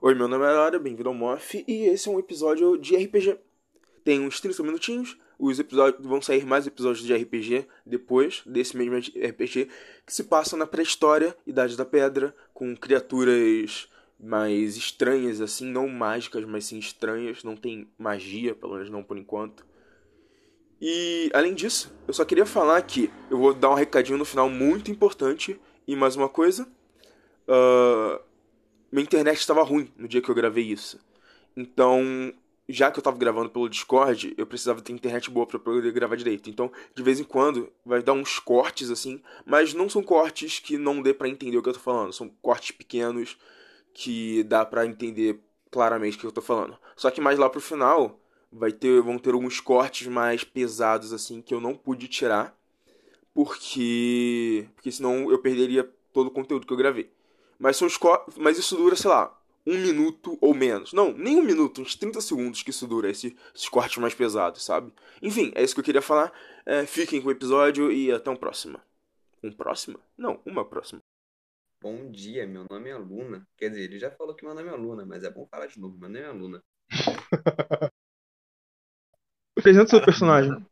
Oi, meu nome é Lara, bem-vindo ao Moff, e esse é um episódio de RPG. Tem uns 30 minutinhos, os episódios vão sair mais episódios de RPG depois desse mesmo RPG que se passa na pré-história, Idade da Pedra, com criaturas mais estranhas assim, não mágicas, mas sim estranhas, não tem magia, pelo menos não por enquanto. E além disso, eu só queria falar que eu vou dar um recadinho no final muito importante e mais uma coisa. Uh, minha internet estava ruim no dia que eu gravei isso. Então, já que eu estava gravando pelo Discord, eu precisava ter internet boa para poder gravar direito. Então, de vez em quando, vai dar uns cortes assim, mas não são cortes que não dê para entender o que eu tô falando. São cortes pequenos que dá para entender claramente o que eu tô falando. Só que mais lá pro final, vai ter vão ter alguns cortes mais pesados assim que eu não pude tirar, porque porque senão eu perderia todo o conteúdo que eu gravei. Mas, são os mas isso dura, sei lá, um minuto ou menos. Não, nem um minuto, uns 30 segundos que isso dura, esse, esses cortes mais pesados, sabe? Enfim, é isso que eu queria falar. É, fiquem com o episódio e até um próximo. Um próximo? Não, uma próxima. Bom dia, meu nome é Luna. Quer dizer, ele já falou que meu nome é Luna, mas é bom falar de novo. Meu nome é Luna. Apresenta seu personagem.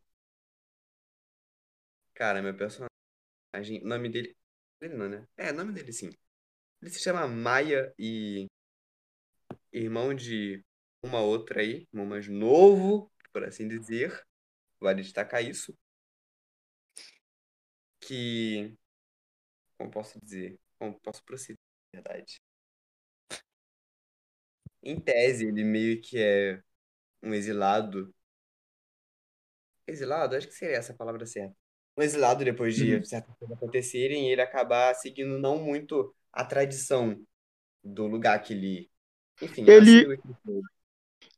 Cara, meu personagem. O nome dele. Ele não, né? É, nome dele sim. Ele se chama Maia e irmão de uma outra aí, irmão mais novo, por assim dizer. Vale destacar isso. Que. Como posso dizer? Como posso proceder, na verdade? Em tese, ele meio que é um exilado. Exilado? Acho que seria essa a palavra certa. Um exilado depois de uhum. certas coisas acontecerem e ele acabar seguindo não muito a tradição do lugar que ele. Enfim, ele.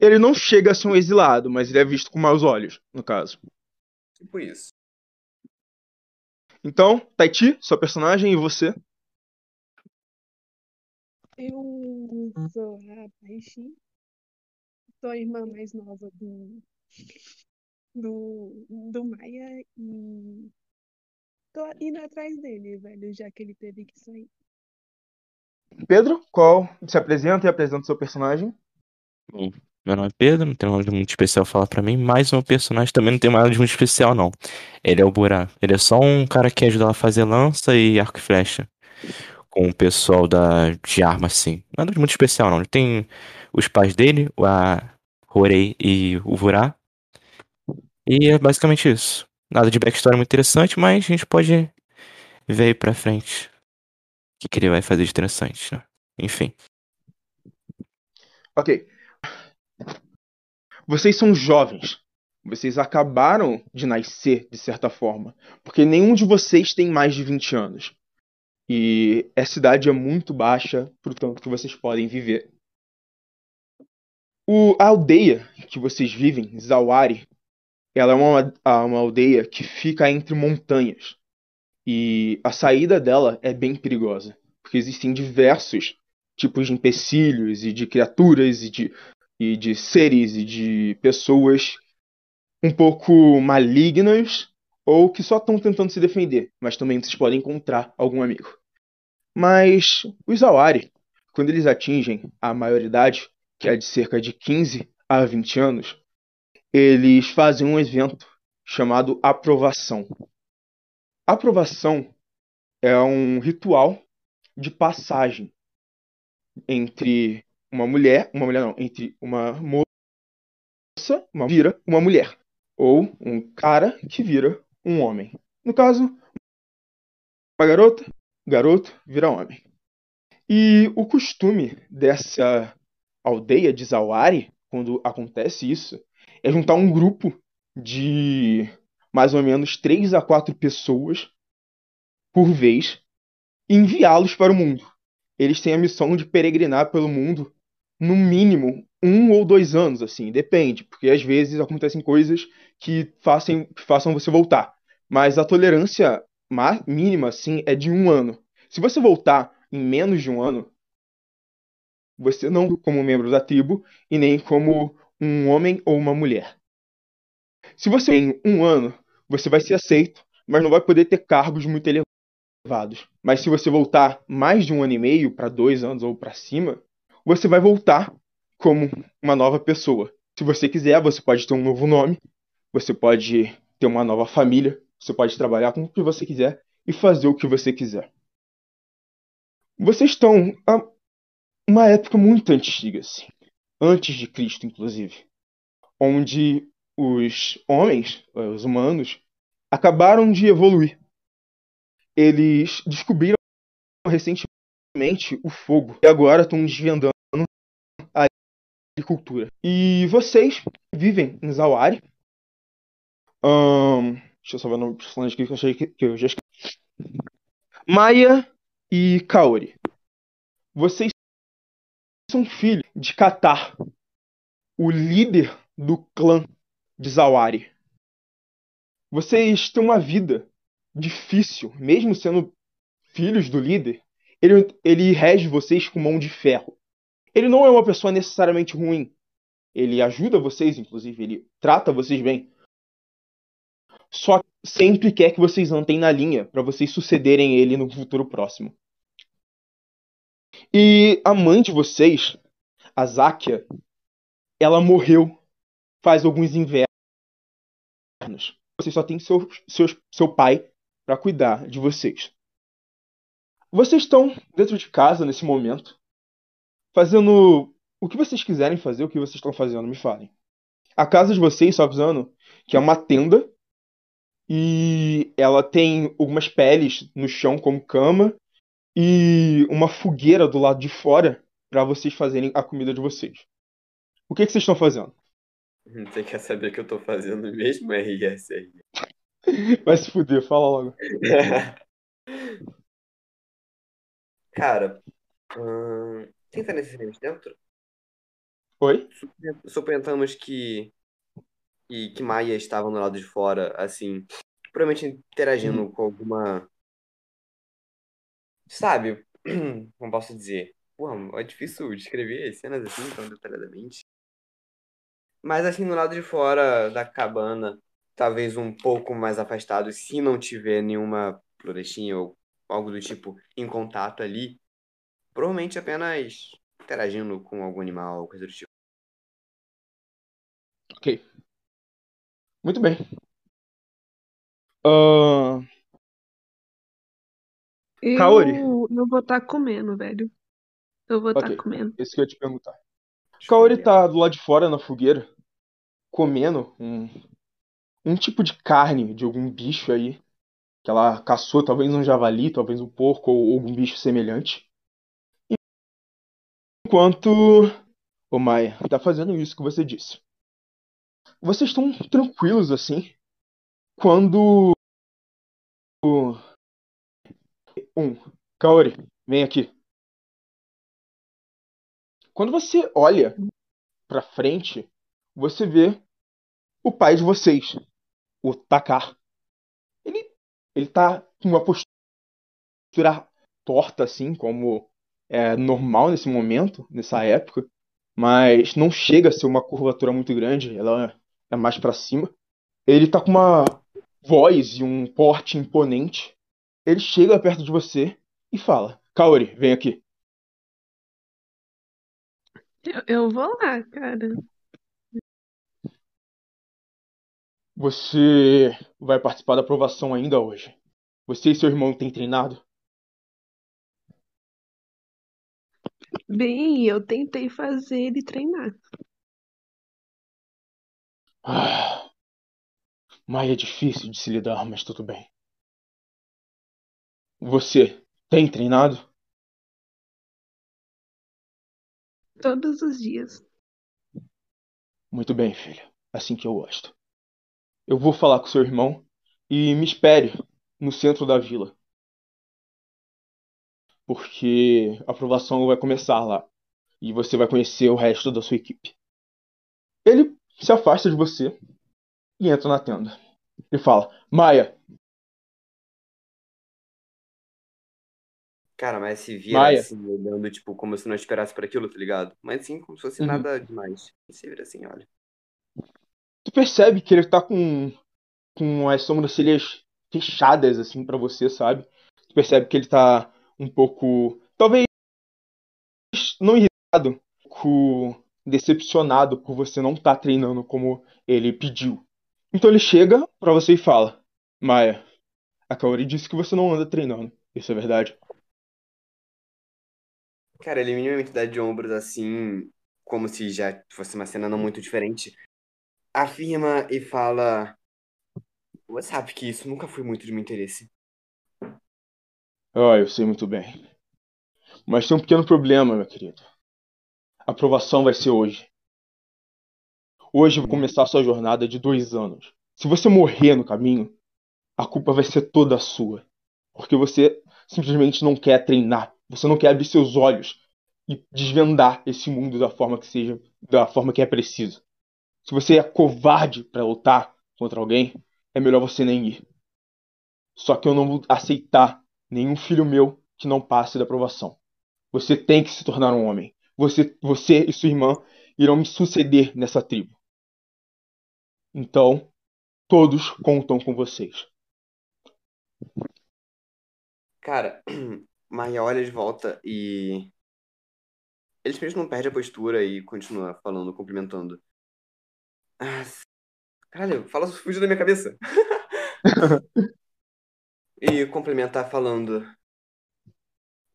Ele não chega a ser um exilado, mas ele é visto com maus olhos, no caso. Tipo isso. Então, Taiti, sua personagem e você? Eu sou a Taiti. Sou a irmã mais nova do, do, do Maia e tô indo atrás dele, velho, já que ele teve que sair. Pedro, qual se apresenta e apresenta o seu personagem? Bom, meu nome é Pedro, não tem nada muito especial falar para mim, mas o meu personagem também não tem nada de muito especial, não. Ele é o Burá. Ele é só um cara que ajuda a fazer lança e arco e flecha. Com o pessoal da, de arma, assim. Nada de muito especial, não. Ele tem os pais dele, a Horei e o Vurá. E é basicamente isso. Nada de backstory muito interessante, mas a gente pode ver aí pra frente que, que ele vai fazer de interessante, né? Enfim. Ok. Vocês são jovens. Vocês acabaram de nascer, de certa forma. Porque nenhum de vocês tem mais de 20 anos. E essa idade é muito baixa pro tanto que vocês podem viver. O, a aldeia que vocês vivem, Zawari, ela é uma, uma aldeia que fica entre montanhas. E a saída dela é bem perigosa, porque existem diversos tipos de empecilhos e de criaturas e de, e de seres e de pessoas um pouco malignas ou que só estão tentando se defender, mas também vocês podem encontrar algum amigo. Mas os Awari, quando eles atingem a maioridade, que é de cerca de 15 a 20 anos, eles fazem um evento chamado aprovação. Aprovação é um ritual de passagem entre uma mulher, uma mulher não, entre uma moça, uma vira uma mulher, ou um cara que vira um homem. No caso, uma garota, garoto vira homem. E o costume dessa aldeia de Zawari, quando acontece isso, é juntar um grupo de mais ou menos três a quatro pessoas por vez e enviá-los para o mundo. Eles têm a missão de peregrinar pelo mundo no mínimo um ou dois anos, assim, depende, porque às vezes acontecem coisas que façam, que façam você voltar. Mas a tolerância mínima, assim, é de um ano. Se você voltar em menos de um ano, você não como membro da tribo e nem como um homem ou uma mulher. Se você tem um ano, você vai ser aceito, mas não vai poder ter cargos muito elevados. Mas se você voltar mais de um ano e meio para dois anos ou para cima, você vai voltar como uma nova pessoa. Se você quiser, você pode ter um novo nome, você pode ter uma nova família, você pode trabalhar com o que você quiser e fazer o que você quiser. Vocês estão a uma época muito antiga, assim, antes de Cristo, inclusive, onde os homens, os humanos, acabaram de evoluir. Eles descobriram recentemente o fogo e agora estão desvendando a agricultura. E vocês vivem em Zawari. Ahn, deixa eu só ver o nome dos personagens aqui que eu achei que, que eu já esqueci. Maia e Kaori. Vocês são filhos de Katar, o líder do clã de Zawari. Vocês têm uma vida difícil, mesmo sendo filhos do líder. Ele, ele rege vocês com mão de ferro. Ele não é uma pessoa necessariamente ruim. Ele ajuda vocês, inclusive, ele trata vocês bem. Só sempre quer que vocês andem na linha para vocês sucederem ele no futuro próximo. E a mãe de vocês, a Záquia, ela morreu faz alguns invernos. Vocês só têm seu, seu, seu pai para cuidar de vocês. Vocês estão dentro de casa nesse momento, fazendo o que vocês quiserem fazer, o que vocês estão fazendo, me falem. A casa de vocês, só avisando, que é uma tenda e ela tem algumas peles no chão como cama e uma fogueira do lado de fora para vocês fazerem a comida de vocês. O que, que vocês estão fazendo? Você quer saber o que eu tô fazendo mesmo, RSR? Vai se fuder, fala logo. Cara, hum, quem tá nesse filme dentro? Oi? Suponhamos que, que, que Maia estava no lado de fora, assim, provavelmente interagindo com alguma. Sabe? Como posso dizer? Porra, é difícil descrever cenas assim tão detalhadamente. Mas assim, no lado de fora da cabana, talvez um pouco mais afastado, se não tiver nenhuma florestinha ou algo do tipo em contato ali, provavelmente apenas interagindo com algum animal ou coisa do tipo. Ok. Muito bem. Ahn, Eu, Kaori. eu vou estar comendo, velho. Eu vou estar Ok. comendo. Esse que eu ia te perguntar. Kaori tá do lado de fora na fogueira, comendo um, um tipo de carne de algum bicho aí. Que ela caçou, talvez um javali, talvez um porco ou algum bicho semelhante. Enquanto o Maia tá fazendo isso que você disse. Vocês estão tranquilos assim quando um Kaori, vem aqui. Quando você olha pra frente, você vê o pai de vocês, o Takar. Ele, ele tá com uma postura torta, assim, como é normal nesse momento, nessa época, mas não chega a ser uma curvatura muito grande, ela é mais pra cima. Ele tá com uma voz e um porte imponente. Ele chega perto de você e fala: Kaori, vem aqui. Eu, eu vou lá, cara. Você vai participar da aprovação ainda hoje. Você e seu irmão têm treinado? Bem, eu tentei fazer ele treinar. Ah, Maia é difícil de se lidar, mas tudo bem. Você tem treinado? Todos os dias. Muito bem, filha. Assim que eu gosto. Eu vou falar com seu irmão e me espere no centro da vila. Porque a aprovação vai começar lá. E você vai conhecer o resto da sua equipe. Ele se afasta de você e entra na tenda. Ele fala: Maia, Cara, mas se vira Maia. assim, olhando, tipo, como se não esperasse por aquilo, tá ligado? Mas sim, como se fosse Uhum. nada demais. Se vira assim, olha. tu percebe que ele tá com, com as sobrancelhas fechadas, assim, pra você, sabe? Tu percebe que ele tá um pouco. Talvez não pouco decepcionado por você não estar treinando como ele pediu. Então ele chega pra você e fala: Maia, a Kaori disse que você não anda treinando. Isso é verdade? Cara, ele minimamente dá de ombros assim, como se já fosse uma cena não muito diferente. Afirma e fala: Você sabe que isso nunca foi muito de meu interesse. Ah, eu sei muito bem. Mas tem um pequeno problema, meu querido. A aprovação vai ser hoje. Hoje vai começar a sua jornada de dois anos. Se você morrer no caminho, a culpa vai ser toda sua. Porque você simplesmente não quer treinar. Você não quer abrir seus olhos e desvendar esse mundo da forma que seja, da forma que é preciso. Se você é covarde para lutar contra alguém, é melhor você nem ir. Só que eu não vou aceitar nenhum filho meu que não passe da aprovação. Você tem que se tornar um homem. Você, você e sua irmã irão me suceder nessa tribo. Então, todos contam com vocês. Cara, Maia olha de volta e. Ele simplesmente não perde a postura e continua falando, cumprimentando. Ah, caralho, fala fugiu da minha cabeça. e complementar falando.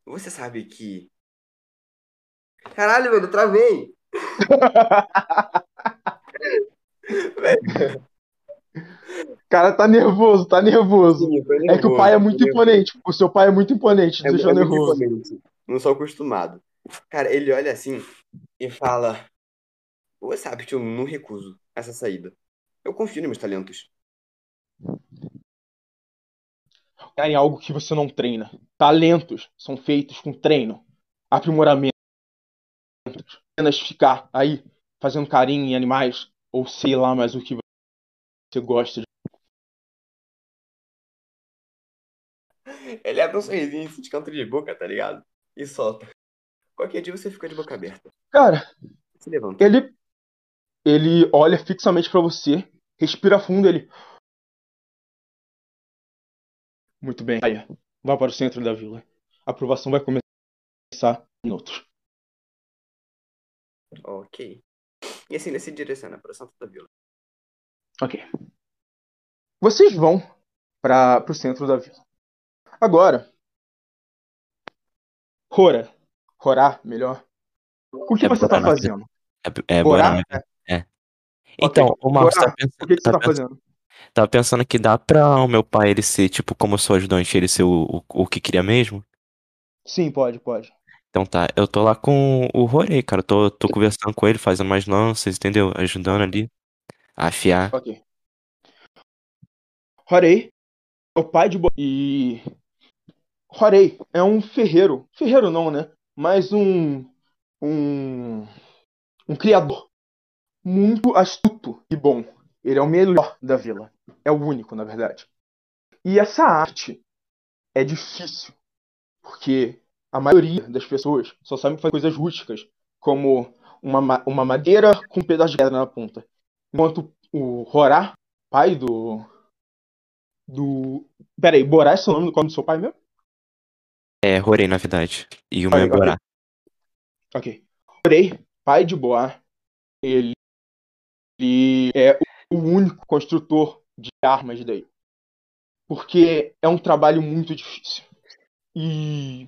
Você sabe que. Caralho, mano, travei! Cara, tá nervoso, tá nervoso. sim, tô É que o nervoso, pai é muito nervoso. imponente. O seu pai é muito imponente, É, deixou é muito nervoso. imponente. Não sou acostumado. Cara, ele olha assim e fala: Você sabe que eu não recuso essa saída. Eu confio nos meus talentos. Cara, em algo que você não treina. Talentos são feitos com treino, aprimoramento. Apenas ficar aí fazendo carinho em animais, ou sei lá mais o que você gosta de. Ele abre um sorrisinho de canto de boca, tá ligado? E solta. Qualquer dia você fica de boca aberta. Cara, Se levanta. ele ele olha fixamente pra você, respira fundo, ele Muito bem. Aí, vá para o centro da vila. A aprovação vai começar em minutos. Ok. E assim, nesse direciona para o centro da vila. Ok. Vocês vão para o centro da vila. Agora, Rora, Rorá, melhor. O que É você está Borá, né? fazendo? É, é? Borá, né? Então, o Marcos Borá, tá pensando, O que, que você tá está pensando, fazendo? tava pensando que dá pra o meu pai ele ser, tipo, como eu sou ajudante, ele ser o, o, o que queria mesmo. Sim, pode, pode. Então tá, eu tô lá com o Rorei, cara. eu Tô, tô conversando com ele, fazendo mais lanças, entendeu? Ajudando ali afiar. Ok. Horei é o pai de Bo... E. Horei é um ferreiro. Ferreiro não, né? Mas um. Um. Um criador. Muito astuto e bom. Ele é o melhor da vila. É o único, na verdade. E essa arte é difícil. Porque a maioria das pessoas só sabe fazer coisas rústicas. Como uma, ma- uma madeira com um pedaço de pedra na ponta. Enquanto o Horá, pai do. Do. Peraí, Borá é seu nome do nome do seu pai mesmo? É, Rorei, na verdade. E o meu é. Borá. Ok. Horei, pai de Boá, ele, ele é o único construtor de armas daí. Porque é um trabalho muito difícil. E,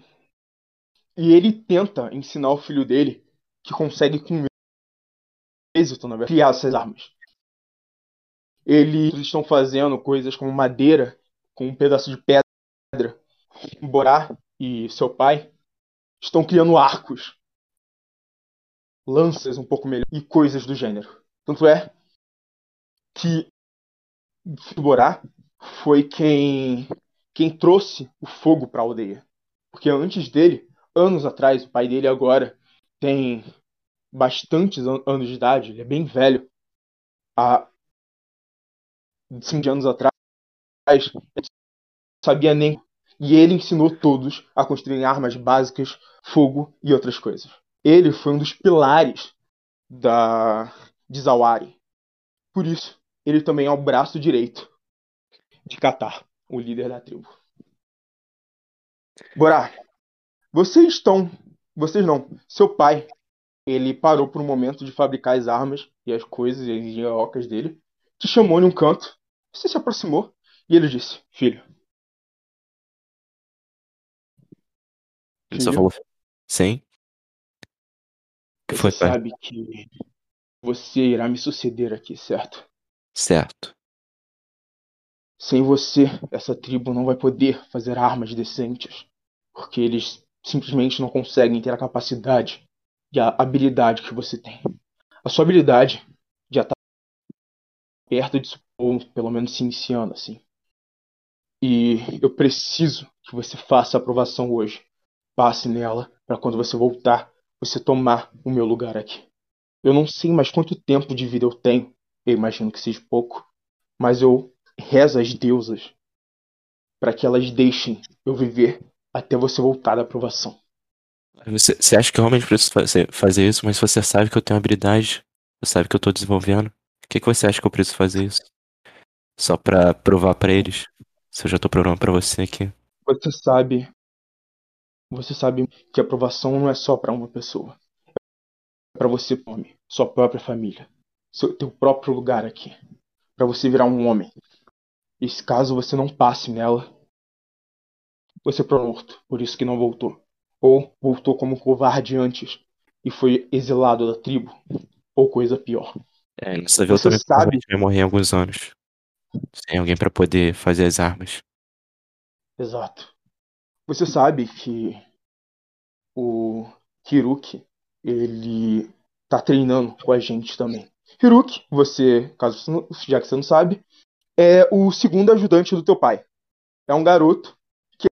e ele tenta ensinar o filho dele que consegue com êxito, na verdade, criar essas armas. Eles estão fazendo coisas como madeira com um pedaço de pedra. Borá e seu pai estão criando arcos, lanças um pouco melhor e coisas do gênero. Tanto é que Borá foi quem quem trouxe o fogo para a aldeia. Porque antes dele, anos atrás, o pai dele agora tem bastantes an- anos de idade, ele é bem velho. Há cinco anos atrás, sabia nem. E ele ensinou todos a construírem armas básicas, fogo e outras coisas. Ele foi um dos pilares da de Zawari. Por isso, ele também é o braço direito de Katar, o líder da tribo. Borá, vocês estão. Vocês não. Seu pai ele parou por um momento de fabricar as armas e as coisas e as engenhocas dele, te chamou em um canto, você se aproximou e ele disse: Filho. Ele só falou. Sim. Que você foi, pai? sabe que você irá me suceder aqui, certo? Certo. Sem você, essa tribo não vai poder fazer armas decentes, porque eles simplesmente não conseguem ter a capacidade e a habilidade que você tem. A sua habilidade perto de ou pelo menos se iniciando assim. E eu preciso que você faça a aprovação hoje. Passe nela para quando você voltar, você tomar o meu lugar aqui. Eu não sei mais quanto tempo de vida eu tenho. Eu imagino que seja pouco, mas eu rezo às deusas para que elas deixem eu viver até você voltar da aprovação. Você, você acha que eu realmente preciso fazer, fazer isso, mas você sabe que eu tenho habilidade, você sabe que eu tô desenvolvendo. Que, que você acha que eu preciso fazer isso? Só pra provar pra eles? Se eu já tô provando pra você aqui. Você sabe, você sabe que a aprovação não é só para uma pessoa. É para você, homem, sua própria família, seu teu próprio lugar aqui, para você virar um homem. E se caso você não passe nela, você foi morto, por isso que não voltou. Ou voltou como covarde antes e foi exilado da tribo, ou coisa pior. É, nessa vez eu também sabe- vai morrer em alguns anos. Sem alguém pra poder fazer as armas. Exato. Você sabe que o Hiruki, ele tá treinando com a gente também. Hiruki, você, caso você não, já que você não sabe, é o segundo ajudante do teu pai. É um garoto que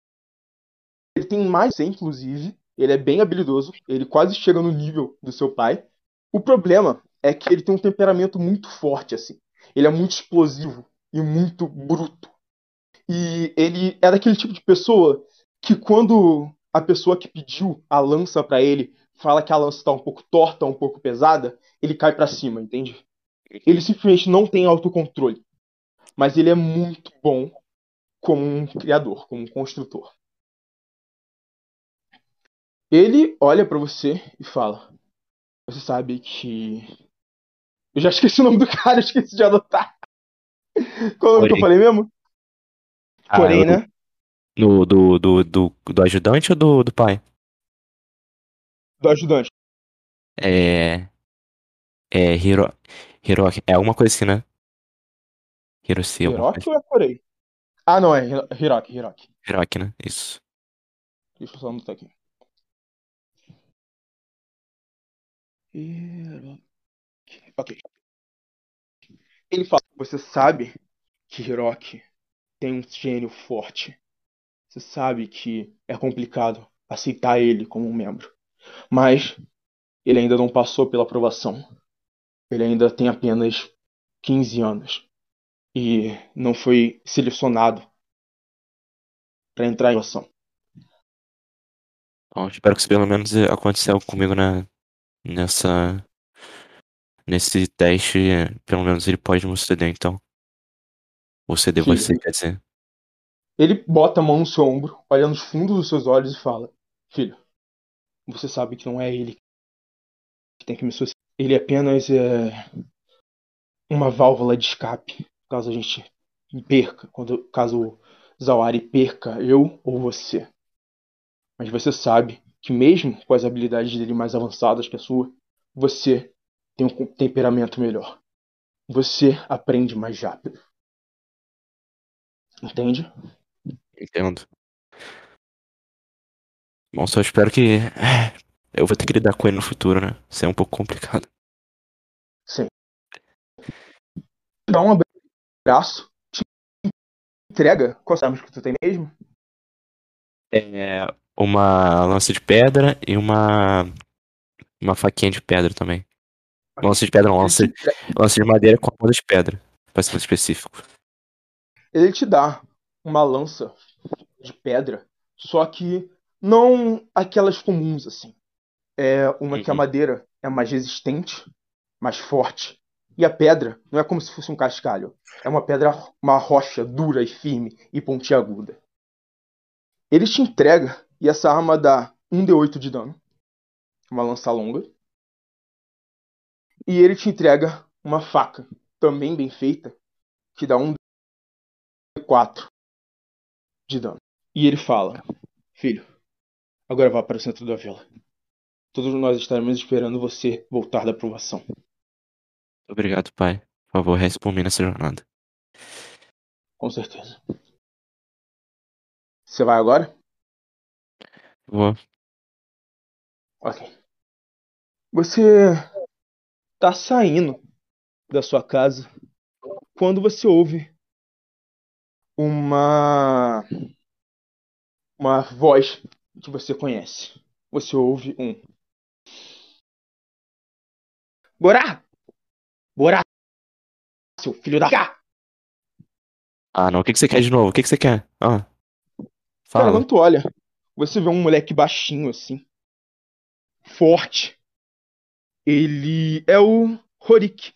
ele tem mais de 100, inclusive, ele é bem habilidoso, ele quase chega no nível do seu pai. O problema é que ele tem um temperamento muito forte assim. Ele é muito explosivo e muito bruto. E ele é daquele tipo de pessoa que quando a pessoa que pediu a lança pra ele fala que a lança tá um pouco torta, um pouco pesada, ele cai pra cima, entende? Ele simplesmente não tem autocontrole. Mas ele é muito bom como um criador, como um construtor. Ele olha pra você e fala: Você sabe que. Eu já esqueci o nome do cara, esqueci de anotar. Qual o nome que eu falei mesmo? Ah, Porém, né? No, do, do, do, do ajudante ou do, do pai? Do ajudante. É. É. Hiro. Hiroki. É alguma coisa assim, né? Hiroshi, Hiroki ou é Corei? Ah, não, é Hiro- Hiroki, Hiroki. Hiroki, né? Isso. Deixa eu só anotar aqui. Hiroki. Ok. Ele fala: Você sabe que Hiroki tem um gênio forte. Você sabe que é complicado aceitar ele como um membro. Mas ele ainda não passou pela aprovação. Ele ainda tem apenas 15 anos. E não foi selecionado para entrar em ação. Bom, espero que isso pelo menos aconteceu comigo na, nessa. Nesse teste. Pelo menos ele pode me ceder, então. Ou ceder Filho. você, quer dizer. Ele bota a mão no seu ombro, olha nos fundos dos seus olhos e fala: Filho, você sabe que não é ele que tem que me suceder. Ele apenas é uma válvula de escape, caso a gente perca, quando, caso o Zawari perca eu ou você. Mas você sabe que mesmo com as habilidades dele mais avançadas que a sua, você tem um temperamento melhor. Você aprende mais rápido. Entende? Entendo. Bom, só espero que. é, Eu vou ter que lidar com ele no futuro, né? Isso é um pouco complicado. Sim. Dá um abraço, te entrega. Quais armas que tu tem mesmo? É uma lança de pedra e uma. Uma faquinha de pedra também. Lança de pedra, não, lança, lança de madeira com a ponta de pedra. Pra ser mais específico. ele te dá uma lança de pedra, só que não aquelas comuns assim. É uma que a Uhum. madeira é mais resistente, mais forte. E a pedra não é como se fosse um cascalho. É uma pedra, uma rocha dura e firme e pontiaguda. Ele te entrega e essa arma dá 1d8 de dano. Uma lança longa. E ele te entrega uma faca, também bem feita, que dá um D4 de dano. E ele fala: Filho, agora vá para o centro da vila. Todos nós estaremos esperando você voltar da aprovação. Obrigado, pai. Por favor, reze por mim nessa jornada. Com certeza. Você vai agora? Vou. Ok. Você tá saindo da sua casa quando você ouve uma uma voz que você conhece. Você ouve um Borá! Borá! Seu filho da cá! Ah, não. O que, que você quer de novo? O que, que você quer? Ah. Cara, Fala. quando tu olha, você vê um moleque baixinho assim, forte. Ele é o Horik.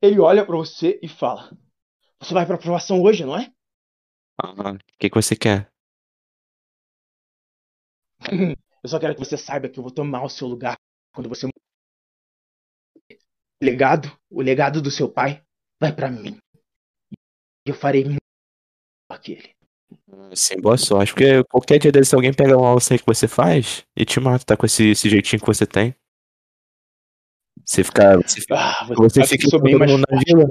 Ele olha pra você e fala: Você vai pra aprovação hoje, não é? Ah, o que, que você quer? Eu só quero que você saiba que eu vou tomar o seu lugar quando você morrer. O legado, o legado do seu pai vai pra mim. E eu farei muito aquele. Sim, boa sorte. Porque qualquer dia desse alguém pega uma alça aí que você faz e te mata, tá com esse, esse jeitinho que você tem. Você fica. Você, fica- Ah, você, fica todo mais na vila?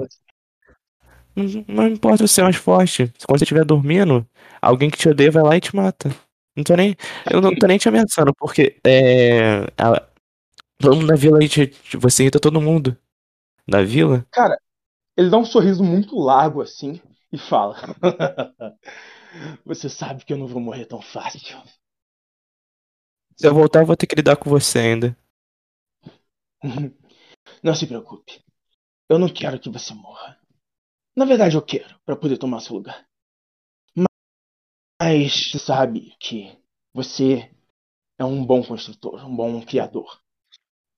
você. não, não importa você ser mais forte. Quando você estiver dormindo, alguém que te odeia vai lá e te mata. Não tô nem. Eu não tô nem te ameaçando, porque é. a- todo mundo da vila aí, te- você irrita todo mundo. Da vila? Cara, ele dá um sorriso muito largo assim e fala: Você sabe que eu não vou morrer tão fácil. Se eu voltar, eu vou ter que lidar com você ainda. Não se preocupe. Eu não quero que você morra. Na verdade, eu quero, para poder tomar seu lugar. Mas sabe que você é um bom construtor, um bom criador.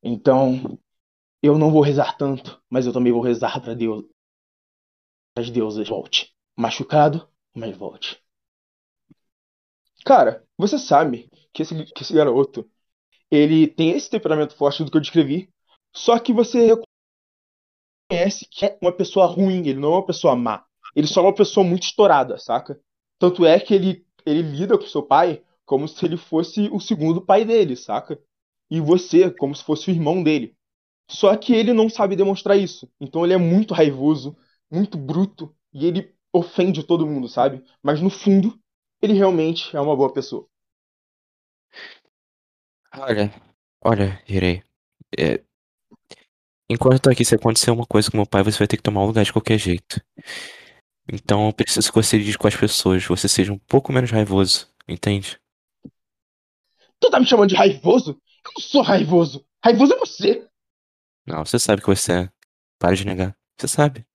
Então, eu não vou rezar tanto, mas eu também vou rezar para Deus. As deusas volte. Machucado, mas volte. Cara, você sabe que esse, que esse garoto, ele tem esse temperamento forte do que eu descrevi, só que você reconhece que é uma pessoa ruim, ele não é uma pessoa má. Ele só é uma pessoa muito estourada, saca? Tanto é que ele, ele lida com seu pai como se ele fosse o segundo pai dele, saca? E você como se fosse o irmão dele. Só que ele não sabe demonstrar isso. Então ele é muito raivoso, muito bruto, e ele ofende todo mundo, sabe? Mas no fundo, ele realmente é uma boa pessoa. Olha, olha, Hirei. é, Enquanto eu tô aqui, se acontecer uma coisa com meu pai, você vai ter que tomar um lugar de qualquer jeito. Então eu preciso que você lide com as pessoas, você seja um pouco menos raivoso, entende? Tu tá me chamando de raivoso? Eu não sou raivoso. Raivoso é você. Não, você sabe que você é. Para de negar. Você sabe.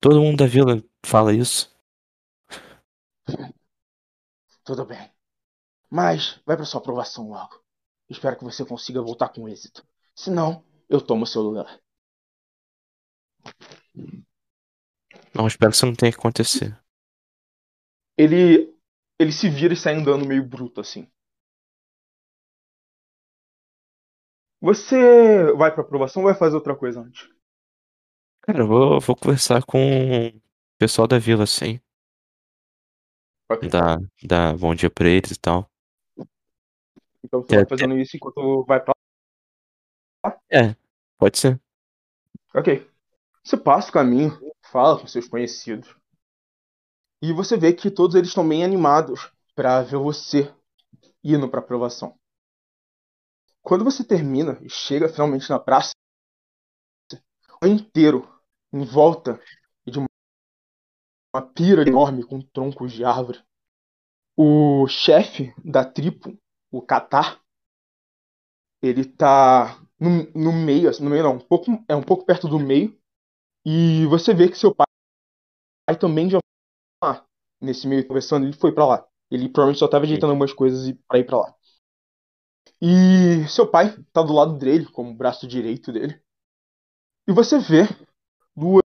Todo mundo da vila fala isso. Tudo bem. Mas vai pra sua aprovação logo. Espero que você consiga voltar com êxito. Senão, eu tomo seu lugar. Não, espero que isso não tenha que acontecer. Ele ele se vira e sai andando meio bruto assim. Você vai pra aprovação ou vai fazer outra coisa antes? Cara, eu vou, vou conversar com o pessoal da vila, assim. Ok. Dar, dar bom dia pra eles e tal. Então você É, vai fazendo isso enquanto vai pra É, pode ser. Ok. Você passa o caminho, fala com seus conhecidos. E você vê que todos eles estão bem animados para ver você indo para aprovação. Quando você termina e chega finalmente na praça, o inteiro em volta de uma, uma pira enorme com troncos de árvore. O chefe da tribo, o Catar, ele tá no, no meio, assim, no meio não, um pouco, é um pouco perto do meio, e você vê que seu pai, pai também já foi lá, nesse meio conversando, ele foi pra lá. Ele provavelmente só estava ajeitando algumas coisas para ir pra lá. E seu pai tá do lado dele, como o braço direito dele. E você vê duas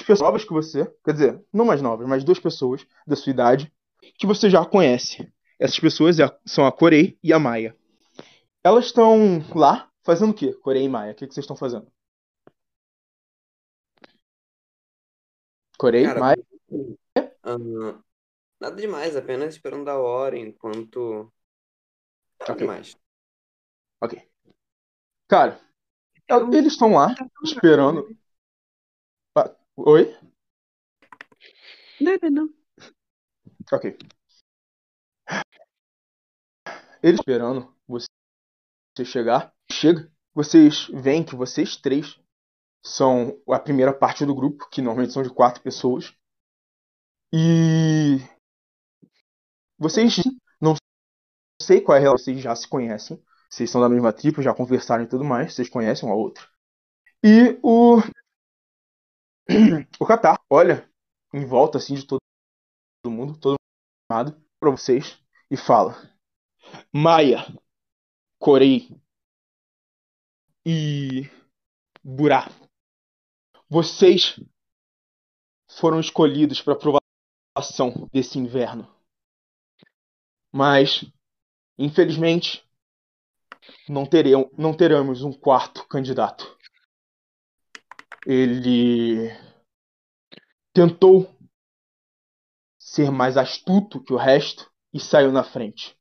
pessoas novas que você, quer dizer, não mais novas, mas duas pessoas da sua idade que você já conhece. Essas pessoas é são a Corei e a Maia. Elas estão lá Fazendo o quê? Corei e Maia, o que, que vocês estão fazendo? Corei, Cara, Maia. ah, nada demais, apenas esperando a hora enquanto. Nada Ok. demais. Ok. Cara, Eu- eles estão lá esperando. Ah, Oi? Nada, não. Ok. Eles esperando você chegar. Chega. Vocês veem que vocês três são a primeira parte do grupo, que normalmente são de quatro pessoas. E vocês não sei qual é a relação, vocês já se conhecem. Vocês são da mesma tribo, já conversaram e tudo mais, vocês conhecem um ao outro. E o o Catar olha em volta assim de todo mundo, todo mundo para vocês e fala: Maia, Corei e Burá, vocês foram escolhidos para aprovação desse inverno. Mas, infelizmente, não, teremos, não teremos um quarto candidato. Ele tentou ser mais astuto que o resto e saiu na frente.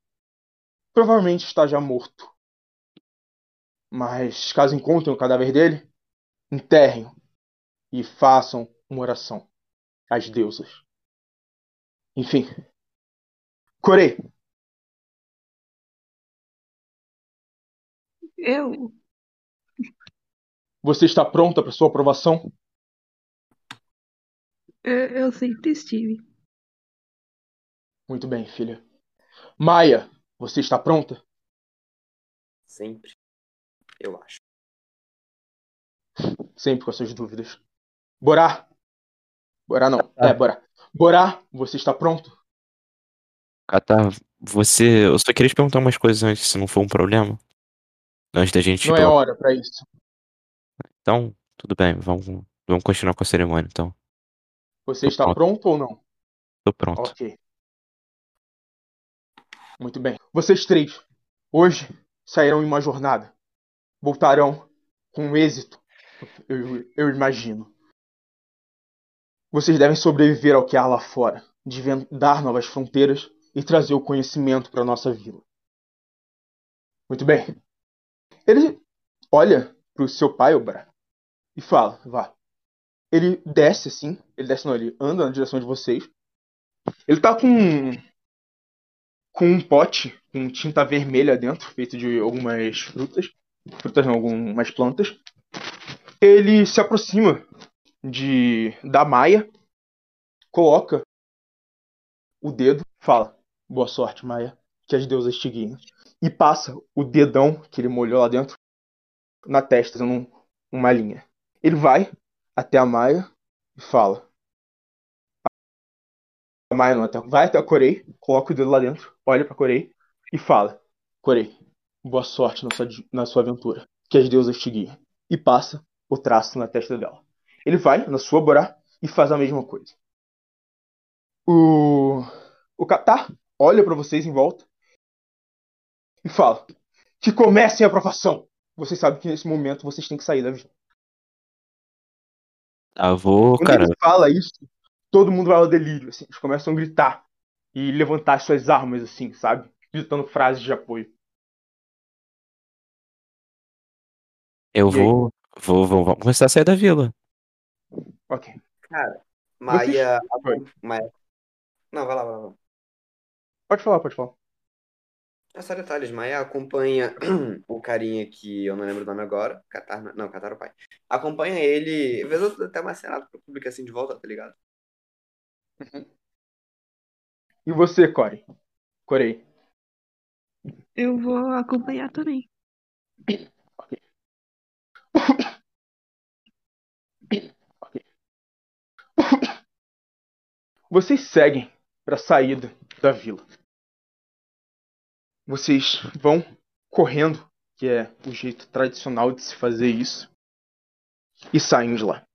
Provavelmente está já morto. Mas caso encontrem o cadáver dele, enterrem e façam uma oração às deusas. Enfim. Corei, Eu. você está pronta para sua aprovação? Eu, eu sempre estive. Muito bem, filha. Maia, você está pronta? Sempre. Eu acho. Sempre com as suas dúvidas. Borá. Borá não. É, Borá. Borá, você está pronto? Catar, você. Eu só queria te perguntar umas coisas antes, se não for um problema. Antes da gente Não é hora para isso. Então, tudo bem, vamos, vamos continuar com a cerimônia, então. Você Tô está pronto. pronto ou não? Tô pronto. Ok. Muito bem. Vocês três, hoje, sairão em uma jornada. Voltarão com êxito, eu, eu imagino. Vocês devem sobreviver ao que há lá fora, desvendar novas fronteiras e trazer o conhecimento para nossa vila. Muito bem. Ele olha pro seu pai, Obra, e fala: vá. Ele desce assim, ele desce não, ele anda na direção de vocês. Ele tá com com um pote com tinta vermelha dentro, feito de algumas frutas, frutas não, algumas plantas. Ele se aproxima de da Maia, coloca o dedo, fala: "Boa sorte, Maia, que as deusas te guiem." E passa o dedão que ele molhou lá dentro na testa, fazendo um- uma linha. Ele vai até a Maia e fala: a Maia não, até, vai até a Corei, coloca o dedo lá dentro, olha pra Corei e fala: Corei, boa sorte na sua, na sua aventura, que as deusas te guiem. E passa o traço na testa dela. Ele vai na sua Borá e faz a mesma coisa. O, o Catar olha pra vocês em volta e fala: Que comecem a provação. Vocês sabem que nesse momento vocês têm que sair da vila. Ah, vou, Quando cara, ele fala isso, todo mundo vai ao delírio, assim, eles começam a gritar e levantar suas armas, assim, sabe? Gritando frases de apoio. eu vou, vou, vou, vamos começar a sair da vila. Ok. Cara, Maia. Oi. Maia. Não, vai lá, vai lá. vai lá. Pode falar, pode falar. É só detalhes. Maia acompanha o carinha que eu não lembro o nome agora. Catar, não, Catar é o pai. Acompanha ele. Às vezes eu até uma cenada pro público assim de volta, tá ligado? E você, Corey? Corey. Eu vou acompanhar também. Vocês seguem para a saída da vila. Vocês vão correndo, que é o jeito tradicional de se fazer isso, e saem de lá.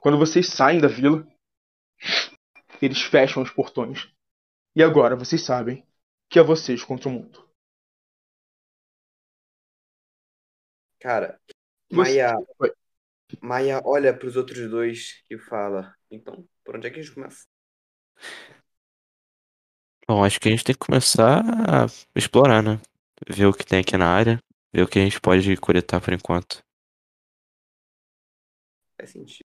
Quando vocês saem da vila, eles fecham os portões. E agora vocês sabem que é vocês contra o mundo. Cara, Maia. Maia olha pros outros dois e fala: Então, por onde é que a gente começa? Bom, acho que a gente tem que começar a explorar, né? Ver o que tem aqui na área, ver o que a gente pode coletar por enquanto. Faz sentido.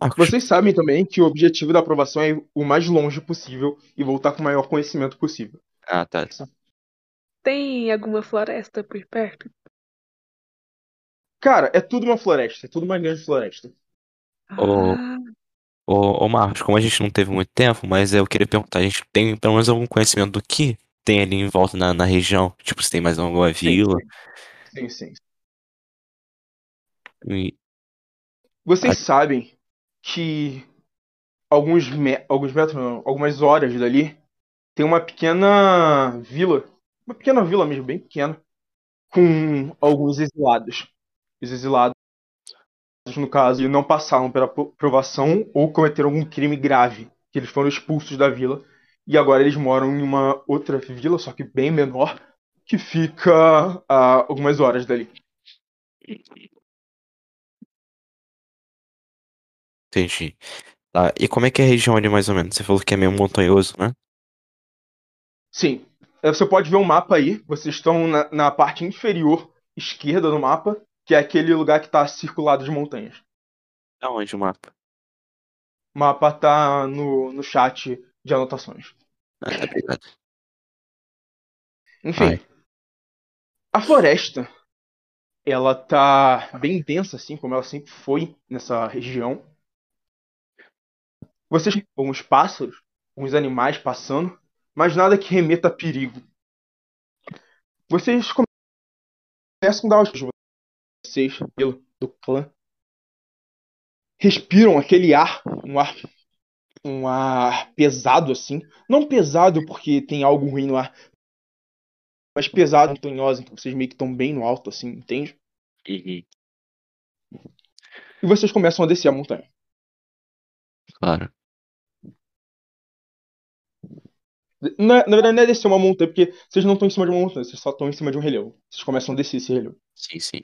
Marcos, Vocês sabem também que o objetivo da aprovação é ir o mais longe possível e voltar com o maior conhecimento possível. Ah, tá. Tem alguma floresta por perto? Cara, é tudo uma floresta, é tudo uma grande floresta. Ô, Ah, ô, ô Marcos, como a gente não teve muito tempo, mas eu queria perguntar, a gente tem pelo menos algum conhecimento do que tem ali em volta na, na região? Tipo, se tem mais alguma vila? Sim, sim. E- Vocês sabem que alguns, me- alguns metros, não, algumas horas dali, tem uma pequena vila, uma pequena vila mesmo, bem pequena, com alguns exilados. Os exilados, no caso, não passaram pela pro- provação ou cometeram algum crime grave, que eles foram expulsos da vila e agora eles moram em uma outra vila, só que bem menor, que fica a algumas horas dali. Entendi. Tá, e como é que é a região ali mais ou menos? Você falou que é meio montanhoso, né? Sim. É, Você pode ver um mapa aí. Vocês estão na, na parte inferior esquerda do mapa, que é aquele lugar que está circulado de montanhas. Aonde o mapa? O mapa tá no, no chat de anotações. Ah, tá obrigado. Enfim, Vai. a floresta, ela tá bem densa, assim, como ela sempre foi nessa região. Vocês têm alguns pássaros, alguns animais passando, mas nada que remeta a perigo. Vocês começam a dar os vocês pelo do clã. Respiram aquele ar, um ar um ar pesado assim, não pesado porque tem algo ruim no ar, mas pesado, montanhoso, então vocês meio que estão bem no alto assim, entende? Uhum, E vocês começam a descer a montanha. claro. Na, na verdade, não é descer uma montanha, porque vocês não estão em cima de uma montanha, vocês só estão em cima de um relevo. Vocês começam a descer esse relevo. Sim, sim.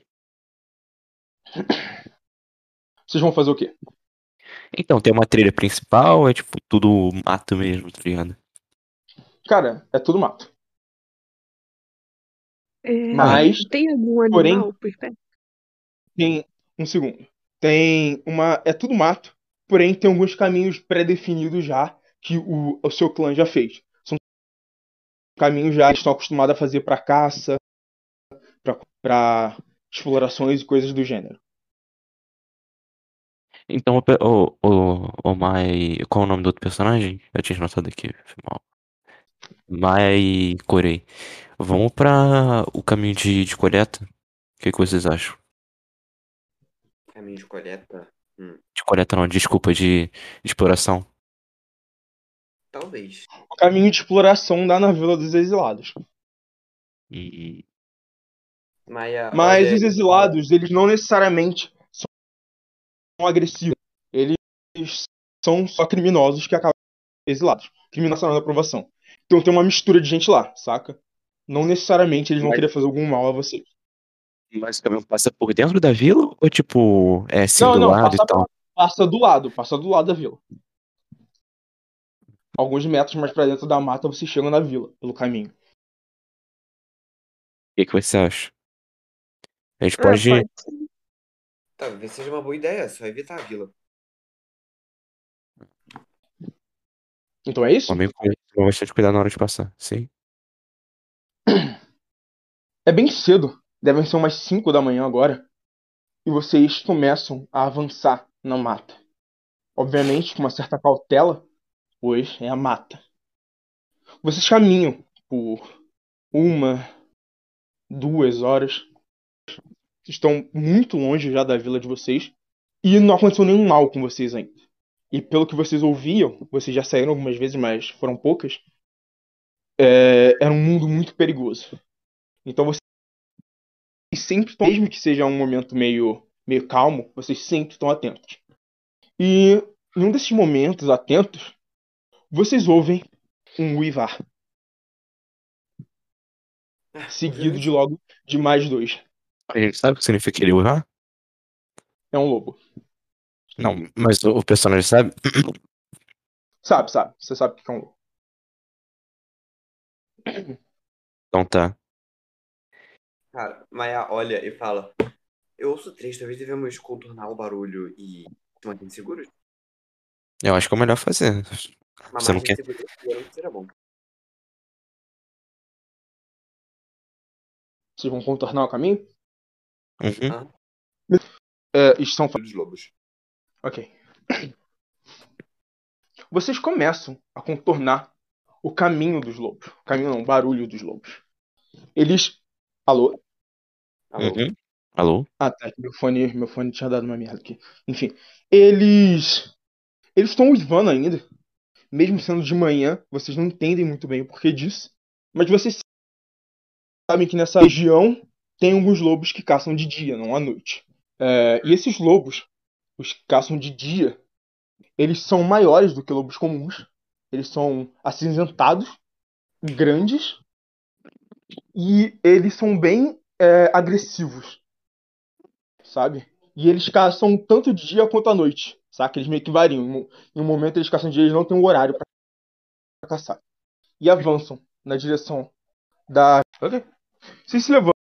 Vocês vão fazer o quê? Então, tem uma trilha principal ou é tipo tudo mato mesmo, tá ligado? Cara, é tudo mato. é, Mas, tem algum porém- animal por perto? Tem um segundo. Tem uma. É tudo mato, porém tem alguns caminhos pré-definidos já que o, o seu clã já fez. São caminhos já que estão acostumados a fazer pra caça, pra explorações e coisas do gênero. Então, o, o, o, o Mai. Qual é o nome do outro personagem? Eu tinha notado aqui, foi mal. Mai Corei. Vamos pra o caminho de, de coleta? O que, que vocês acham? Caminho de coleta? Hum, De coleta não, desculpa, de, de exploração. talvez. O caminho de exploração dá na Vila dos Exilados. E, Maia, Mas olha- os exilados, eles não necessariamente agressivos. Eles são só criminosos que acabam exilados. Criminação da aprovação. Então tem uma mistura de gente lá, saca? Não necessariamente eles vão Mas- querer fazer algum mal a você. mas o caminho passa por dentro da vila ou tipo, é assim Não, do não, lado passa e tal? Passa do lado, passa do lado da vila. Alguns metros mais pra dentro da mata você chega na vila, pelo caminho. O que, que você acha? A gente Ah, pode. ser. Talvez seja uma boa ideia, só evitar a vila. Então é isso? Tomem cu- tomem bastante cuidado na hora de passar, sim. É bem cedo, devem ser umas 5 da manhã agora, e vocês começam a avançar na mata. Obviamente com uma certa cautela, pois é a mata. Vocês caminham por uma, duas horas. Estão muito longe já da vila de vocês, e não aconteceu nenhum mal com vocês ainda. E pelo que vocês ouviam, vocês já saíram algumas vezes, mas foram poucas. é, era um mundo muito perigoso. Então vocês sempre, mesmo que seja um momento meio, meio calmo, vocês sempre estão atentos. E em um desses momentos atentos, vocês ouvem um uivar. Seguido de logo de mais dois. A gente sabe o que significa ele urrar? É um lobo. Não, mas o, personagem sabe? Sabe, sabe. Você sabe o que é um lobo. Então tá. Cara, Maia olha e fala: Eu ouço três, talvez devemos contornar o barulho e se manter seguros? Eu acho que é o melhor fazer. Uma Você não quer? seria bom. Vocês vão contornar o caminho? Uhum. É, estão Dos lobos. Ok. Vocês começam a contornar o caminho dos lobos. O caminho não, o barulho dos lobos. Eles. Alô? Alô? Uhum. Alô? Ah, tá. Meu fone, meu fone tinha dado uma merda aqui. Enfim. Eles. Eles estão uivando ainda. Mesmo sendo de manhã, vocês não entendem muito bem o porquê disso. Mas vocês sabem que nessa região tem alguns lobos que caçam de dia, não à noite. É, e esses lobos, os que caçam de dia, eles são maiores do que lobos comuns. Eles são acinzentados, grandes, e eles são bem é, agressivos, sabe? E eles caçam tanto de dia quanto à noite, saca? Eles meio que variam. Em um- momento eles caçam de dia, eles não têm um horário pra caçar. E avançam na direção da. Ok. Vocês se levantam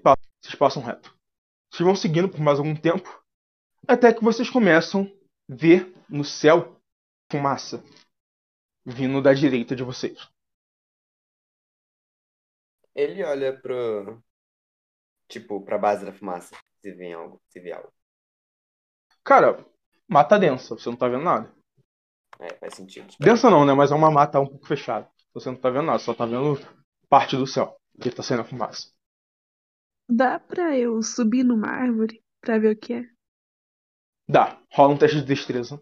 passam. Vocês passam reto. Vocês vão seguindo por mais algum tempo, até que vocês começam a ver no céu fumaça vindo da direita de vocês. Ele olha pro. Tipo, pra base da fumaça. Se vê algo. Se vê algo. Cara, mata densa, você não tá vendo nada. É, faz sentido. Densa não, né? Mas é uma mata um pouco fechada. Você não tá vendo nada, só tá vendo parte do céu que tá saindo a fumaça. Dá pra eu subir numa árvore pra ver o que é? Dá, rola um teste de destreza.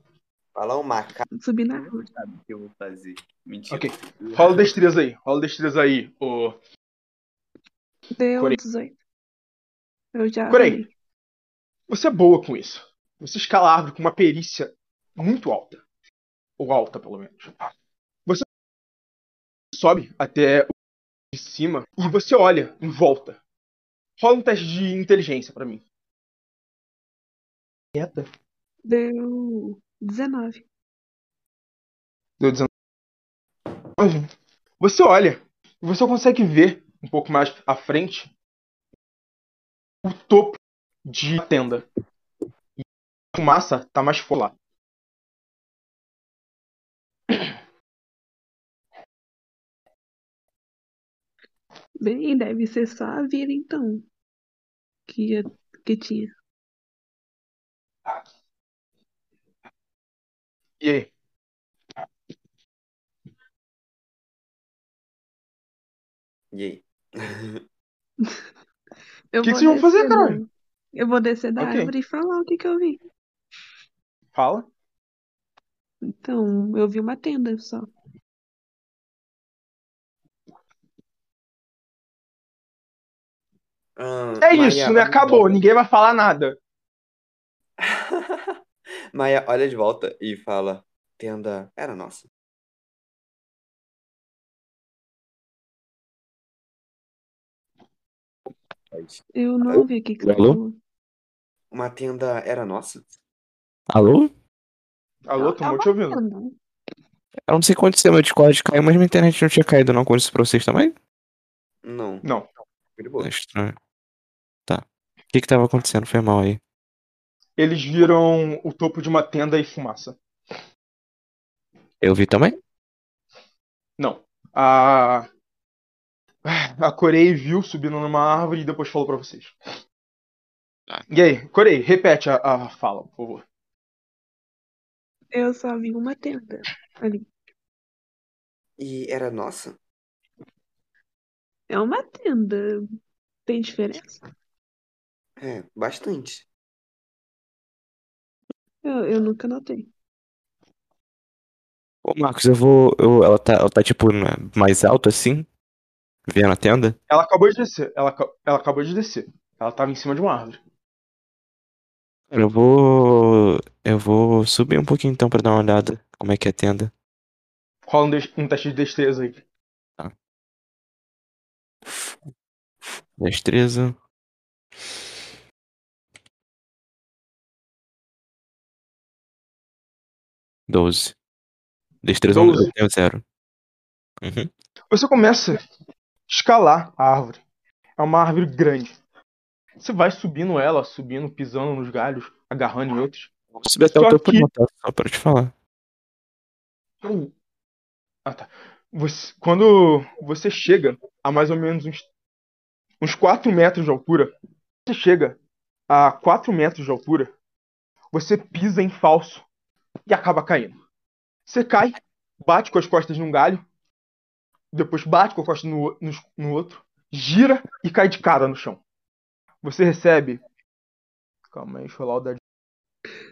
Fala um macaco. Subir na árvore. Sabe o que eu vou fazer? Mentira. Ok. Rola destreza aí, rola destreza aí, ô. Deu Corei. 18. Eu já Corei. Você é boa com isso. Você escala a árvore com uma perícia muito alta. Ou alta, pelo menos. Você sobe até o de cima e você olha em volta. Rola um teste de inteligência pra mim. Quieta. Deu 19. Deu 19. Você olha você consegue ver um pouco mais à frente o topo de tenda. E a fumaça tá mais forte lá. Bem, deve ser só a vira então. Que, que tinha. E aí? E aí? Eu Que que vocês vão fazer, caralho? do- Eu vou descer da Ok. árvore e falar o que que eu vi. Fala. Então, eu vi uma tenda só. Ah, É Maia, isso, né? Acabou. volta. Ninguém vai falar nada. Maia olha de volta e fala: Tenda era nossa. Eu não ouvi o que que você Alô? falou. Uma tenda era nossa? Alô? Alô, É tô muito uma te ouvindo. tenda. Eu não sei quando aconteceu, meu Discord caiu, mas minha internet não tinha caído, não. Aconteceu pra vocês também? Não. Não. Foi de boa. É estranho. O que que tava acontecendo? Foi mal aí. Eles viram o topo de uma tenda e fumaça. Eu vi também? Não. A. A Corei viu subindo numa árvore e depois falou pra vocês. Tá. E aí, Corei, repete a, a fala, por favor. Eu só vi uma tenda ali. E era nossa? É uma tenda. Tem diferença? É, bastante. Eu, eu nunca notei. Ô, Marcos, eu vou. Eu, ela, tá, ela tá, tipo, na- mais alta assim? Vendo a tenda? Ela acabou de descer. Ela, aca- ela acabou de descer. Ela tava em cima de uma árvore. Cara, Eu vou. Eu vou subir um pouquinho então pra dar uma olhada. Como é que é a tenda? Rola um, des- um teste de destreza aí. Destreza. Doze. Destreza eu- eu Doze. tenho zero. Uhum. Você começa a escalar a árvore. É uma árvore grande. Você vai subindo ela, subindo, pisando nos galhos, agarrando em outros. Vou subir até o topo que-? Só para te falar. Ah, tá. Você- quando você chega a mais ou menos uns, uns 4 metros de altura, você chega a 4 metros de altura, você pisa em falso e acaba caindo. Você cai, bate com as costas num galho, depois bate com a costa no, no, no outro, gira e cai de cara no chão. Você recebe. Calma aí, deixa eu rolar o dado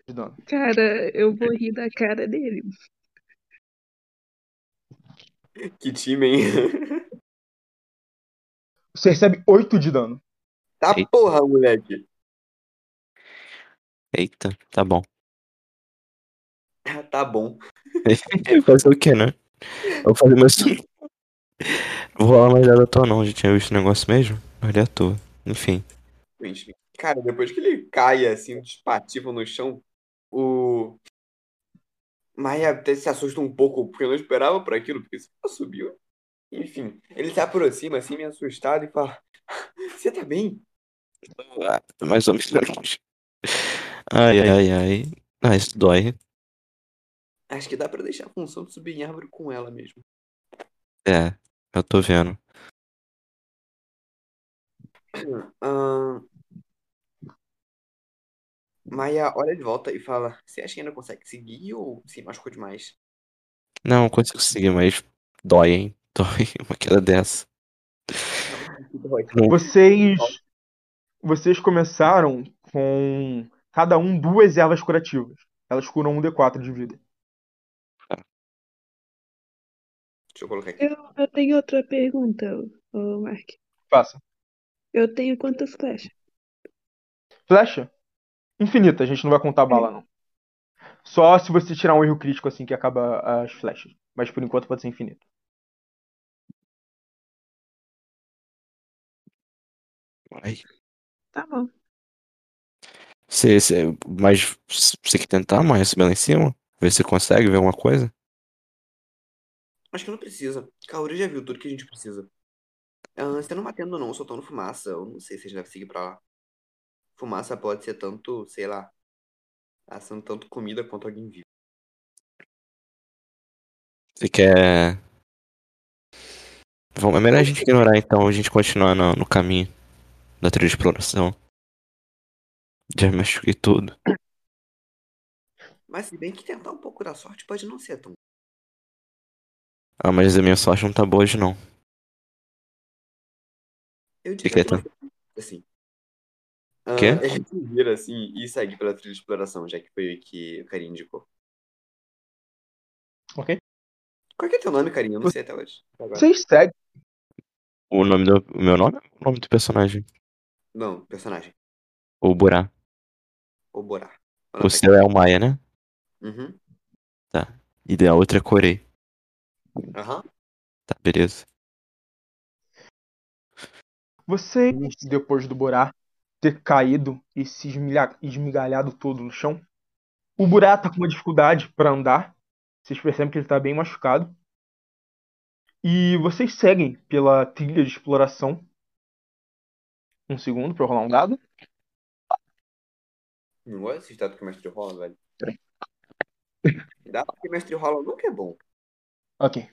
de dano. Cara, eu vou rir da cara dele. Que time, hein? Você recebe 8 de dano. Tá Eita. porra, moleque. Eita, tá bom. Tá bom. Fazer o que, né? Eu vou fazer meu. Não vou rolar mais nada à toa, não. Já tinha visto o negócio mesmo. Olha à toa. Enfim. Cara, depois que ele cai assim, despatifa no chão, o. Maia até se assusta um pouco, porque eu não esperava por aquilo, porque você subiu. Enfim, ele se aproxima assim, meio assustado, e fala: Você tá bem? Ah, Mais ou menos. Ai, ai, ai. Ah, isso dói. Acho que dá pra deixar a função de subir em árvore com ela mesmo. É, eu tô vendo. Ahn, Maia olha de volta e fala: Você acha que ainda consegue seguir ou se machucou demais? Não, consigo seguir, mas dói, hein? Dói uma queda dessa. Vocês. Vocês começaram com cada um duas ervas curativas. Elas curam um D4 de vida. Deixa eu colocar aqui. Eu, eu tenho outra pergunta, ô Mark. Faça. Eu tenho quantas flechas? Flecha? Infinita, a gente não vai contar bala, não. Só se você tirar um erro crítico assim que acaba as flechas. Mas por enquanto pode ser infinito. Ai. Tá bom. Você, você, mas você quer tentar mais subir lá em cima? Ver se consegue ver alguma coisa? Acho que não precisa. Kaori já viu tudo que a gente precisa. Ah, você não batendo não, soltando fumaça. Eu não sei se a gente deve seguir pra lá. Fumaça pode ser tanto, sei lá, assando tanto comida quanto alguém vivo. Você quer. Vamos, é melhor a gente ignorar então, a gente continuar no, no caminho da trilha de exploração. Já machuquei tudo. Mas se bem que tentar um pouco da sorte pode não ser tão. Ah, mas a minha sorte não tá boa hoje não. Eu diria que que assim. Ah, Quê? a gente vira assim e segue pela trilha de exploração, já que foi o que o Carinho indicou. Ok? Qual que é teu nome, Carinho? Eu não sei até hoje. Agora. Vocês seguem. O nome do. O meu nome ou o nome do personagem? Não, personagem. O Burá. O Borá. O seu é o Maia, né? Uhum. E a outra é Corei. Aham. Tá, beleza. Vocês, depois do Borá ter caído e se esmilha- esmigalhado todo no chão, o Borá tá com uma dificuldade pra andar. Vocês percebem que ele tá bem machucado. E vocês seguem pela trilha de exploração. Um segundo pra eu rolar um dado. Não gosto desse dado que o mestre rola, velho. Dado que o mestre rola nunca é bom. Ok.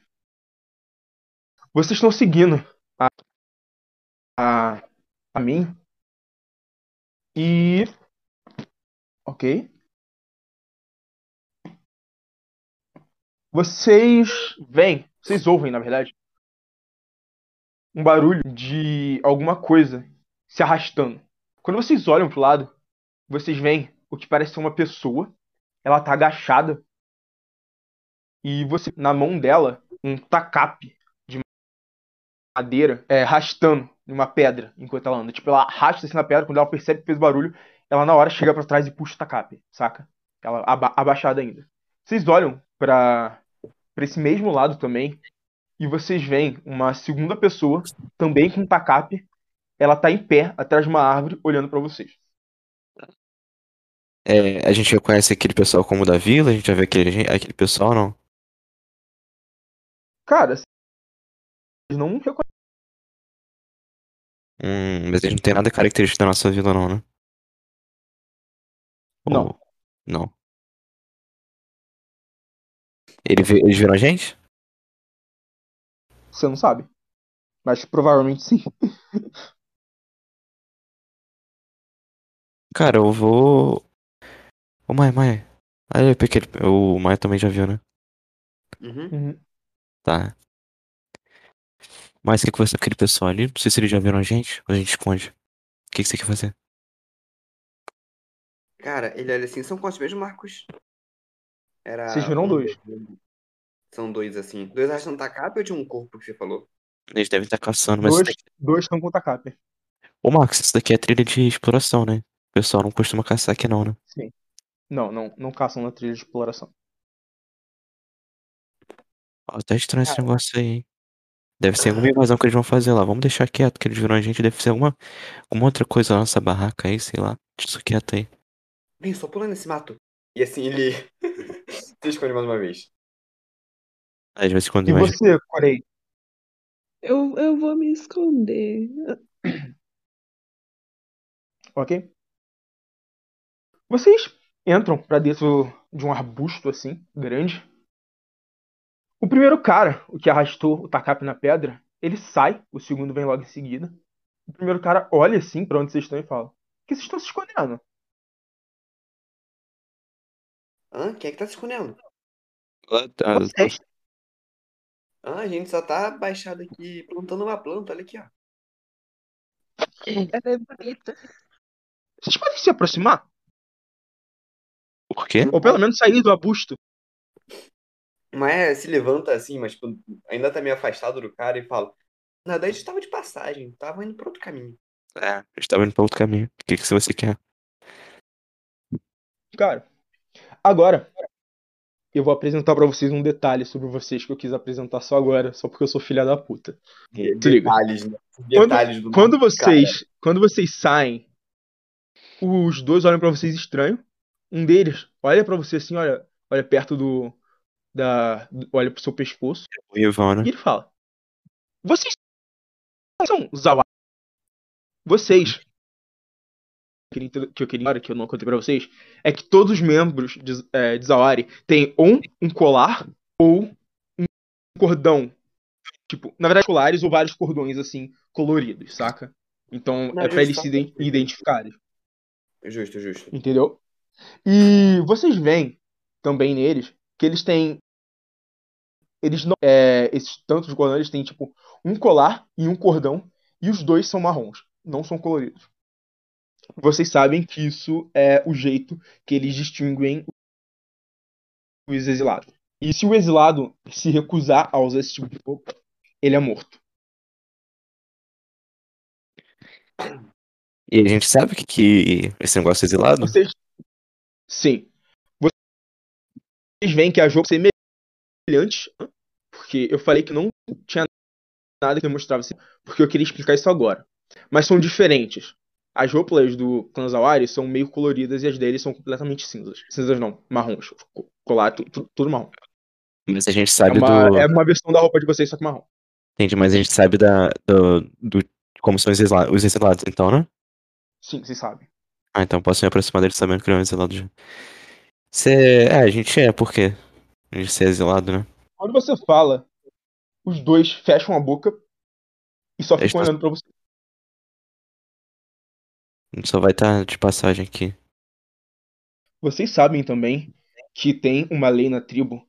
Vocês estão seguindo a, a, a mim. E. Ok. Vocês veem, vocês ouvem, na verdade, um barulho de alguma coisa se arrastando. Quando vocês olham pro lado, vocês veem o que parece ser uma pessoa. Ela tá agachada. E você, na mão dela, um tacape de madeira é, arrastando numa pedra enquanto ela anda. Tipo, ela arrasta assim na pedra, quando ela percebe que fez barulho, ela na hora chega pra trás e puxa o tacape, saca? Ela aba abaixada ainda. Vocês olham pra esse mesmo lado também e vocês veem uma segunda pessoa, também com tacape, ela tá em pé atrás de uma árvore olhando pra vocês. É, a gente reconhece aquele pessoal como da vila? A gente já vê aquele, aquele pessoal, não? Cara, vocês não reconhecem. Hum, mas eles não tem nada característico da nossa vila, não, né? Não. Ou- Não. Ele vê- eles viram a gente? Você não sabe. Mas provavelmente sim. Cara, eu vou. Ô, Maia, Maia. Aí, porque ele- o Maia também já viu, né? Uhum. Uhum. Tá. Mas o que que foi aquele pessoal ali? Não sei se eles já viram a gente ou a gente esconde. O que que você quer fazer? Cara, ele olha assim, são quantos mesmo, Marcos? Era Vocês viram um, dois. São dois, assim. Dois acham tacape ou de um corpo que você falou? Eles devem estar caçando, mas. Dois, daqui- dois estão com tacape. Ô, Marcos, isso daqui é trilha de exploração, né? O pessoal não costuma caçar aqui, não, né? Não, não, não caçam na trilha de exploração. Ó, tá estranho esse negócio aí, hein? Deve ser alguma invasão que eles vão fazer lá. Vamos deixar quieto, que eles viram a gente. Deve ser alguma, alguma outra coisa na nossa barraca aí, sei lá. Deixa isso quieto aí. Vem, só pula nesse mato. E assim ele se esconde mais uma vez. Aí de vez em quando E imagina. você, Corey? Eu, eu vou me esconder. Ok? Vocês entram pra dentro de um arbusto assim, grande. O primeiro cara, o que arrastou o tacape na pedra, ele sai, o segundo vem logo em seguida. O primeiro cara olha assim pra onde vocês estão e fala: "Por que vocês estão se escondendo?" Hã? Quem é que tá se escondendo? Ah, Vocês. Ah, a gente só tá baixado aqui plantando uma planta, olha aqui, ó. Ela é bonita. Vocês podem se aproximar? Por quê? Ou pelo menos sair do arbusto? Mas é, se levanta assim, mas tipo, ainda tá meio afastado do cara e fala: Na verdade, a gente tava de passagem, tava indo pra outro caminho. É, eu estava indo pra outro caminho. O que, que você quer? Cara, agora eu vou apresentar pra vocês um detalhe sobre vocês que eu quis apresentar só agora, só porque eu sou filha da puta. Detalhes, né? Detalhes do Quando cara. vocês, quando vocês saem, os dois olham pra vocês estranho. Um deles olha pra você assim, olha, olha perto do da, olha pro seu pescoço O Ivan, né? e ele fala: "Vocês são Zawari. Vocês que eu queria- que eu queria que eu não contei pra vocês é que todos os membros de, é, de Zawari têm ou um colar ou um cordão tipo, na verdade colares ou vários cordões assim coloridos, saca? Então Não, é pra eles se ident- identificarem. Justo, justo. Entendeu? E vocês veem também neles que eles têm. Eles não. É, esses tantos eles têm tipo um colar e um cordão. E os dois são marrons, não são coloridos. Vocês sabem que isso é o jeito que eles distinguem os exilados. E se o exilado se recusar a usar esse tipo de roupa, ele é morto. E a gente sabe que, que esse negócio é exilado? Vocês. Sim. Vocês veem que a jogo é semelhante. Porque eu falei que não tinha nada que demonstrava isso. Porque eu queria explicar isso agora. Mas são diferentes. As roupas do clã Zawari são meio coloridas e as deles são completamente cinzas. Cinzas não, marrons. Co- Colar, tu- tu- tudo marrom. Mas a gente É sabe uma, do. é uma versão da roupa de vocês, só que marrom. Entendi, mas a gente sabe da, do, do- como são os exilados, os exilados, então, né? Sim, vocês sabem. Ah, então posso me aproximar dele sabendo que ele é um exilado já. Você. É, a gente é, por quê? Gente ser exilado, né? Quando você fala, os dois fecham a boca e só ficam tá- olhando pra você. Só vai estar de passagem aqui. Vocês sabem também que tem uma lei na tribo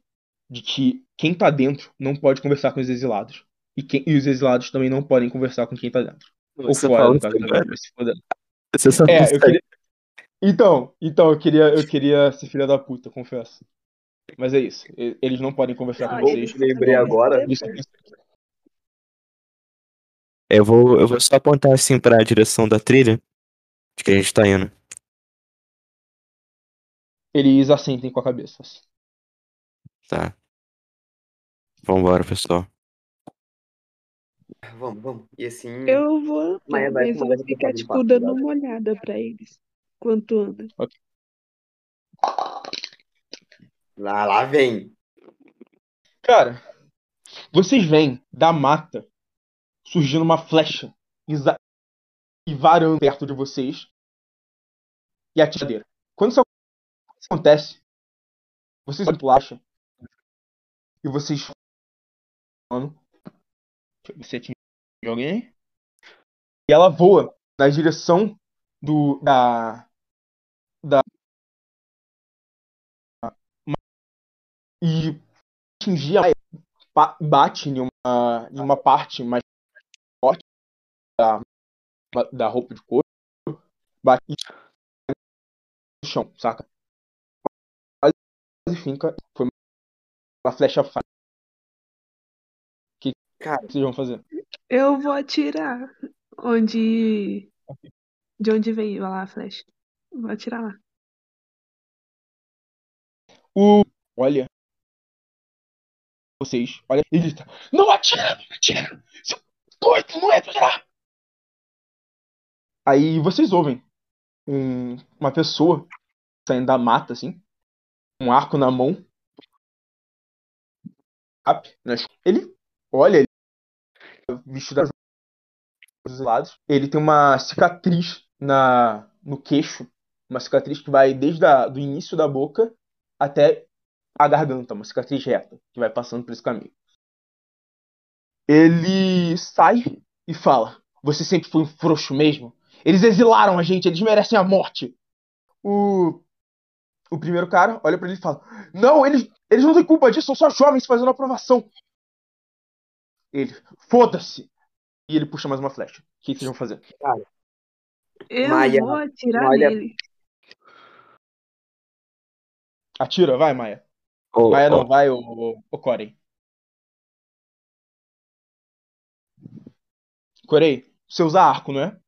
de que quem tá dentro não pode conversar com os exilados. E, quem- e os exilados também não podem conversar com quem tá dentro. Ou Você fora, fala dentro. Você só É, eu queria. Então, então eu queria, eu queria ser filha da puta, confesso. Mas é isso. Eles não podem conversar com vocês. lembrei agora. Eu vou, eu vou só apontar assim pra direção da trilha de que a gente tá indo. Eles assentem com a cabeça. Tá. Vambora, pessoal. Vamos, vamos. E assim. Eu vou Maia vai mas com uma vou ficar, tipo, dando uma olhada pra eles. Enquanto anda. Lá, lá vem. Cara, vocês veem da mata surgindo uma flecha e varando perto de vocês e a tiradeira. Quando isso acontece, vocês flecha e vocês Mano, se atinge alguém. E ela voa na direção do da e atingir a ba- bate em uma em uma parte mais forte da, da roupa de couro, bate no chão, saca? Quase finca, foi uma flecha. Cara, O que vocês vão fazer? Eu vou atirar onde. De onde veio lá a flecha. Vou atirar lá. O olha vocês, olha e grita: Não atira, não atira! Seu doido, não é pra atirar! Aí vocês ouvem um- uma pessoa saindo da mata, assim, um arco na mão. Nas- Ele olha, ele vestido dos lados. Ele tem uma cicatriz na, no queixo, uma cicatriz que vai desde a, do início da boca até a garganta, uma cicatriz reta, que vai passando por esse caminho. Ele sai e fala: Você sempre foi um frouxo mesmo. Eles exilaram a gente, eles merecem a morte. O, o primeiro cara olha pra ele e fala: Não, eles, eles não têm culpa disso, são só jovens fazendo aprovação. Ele, foda-se. E ele puxa mais uma flecha. O que vocês vão fazer? Eu Maia, vou atirar olha- nele. Atira, vai, Maia. Ô, Maia ô, não, vai, o, o, o Corey. Corey, você usa arco, não é?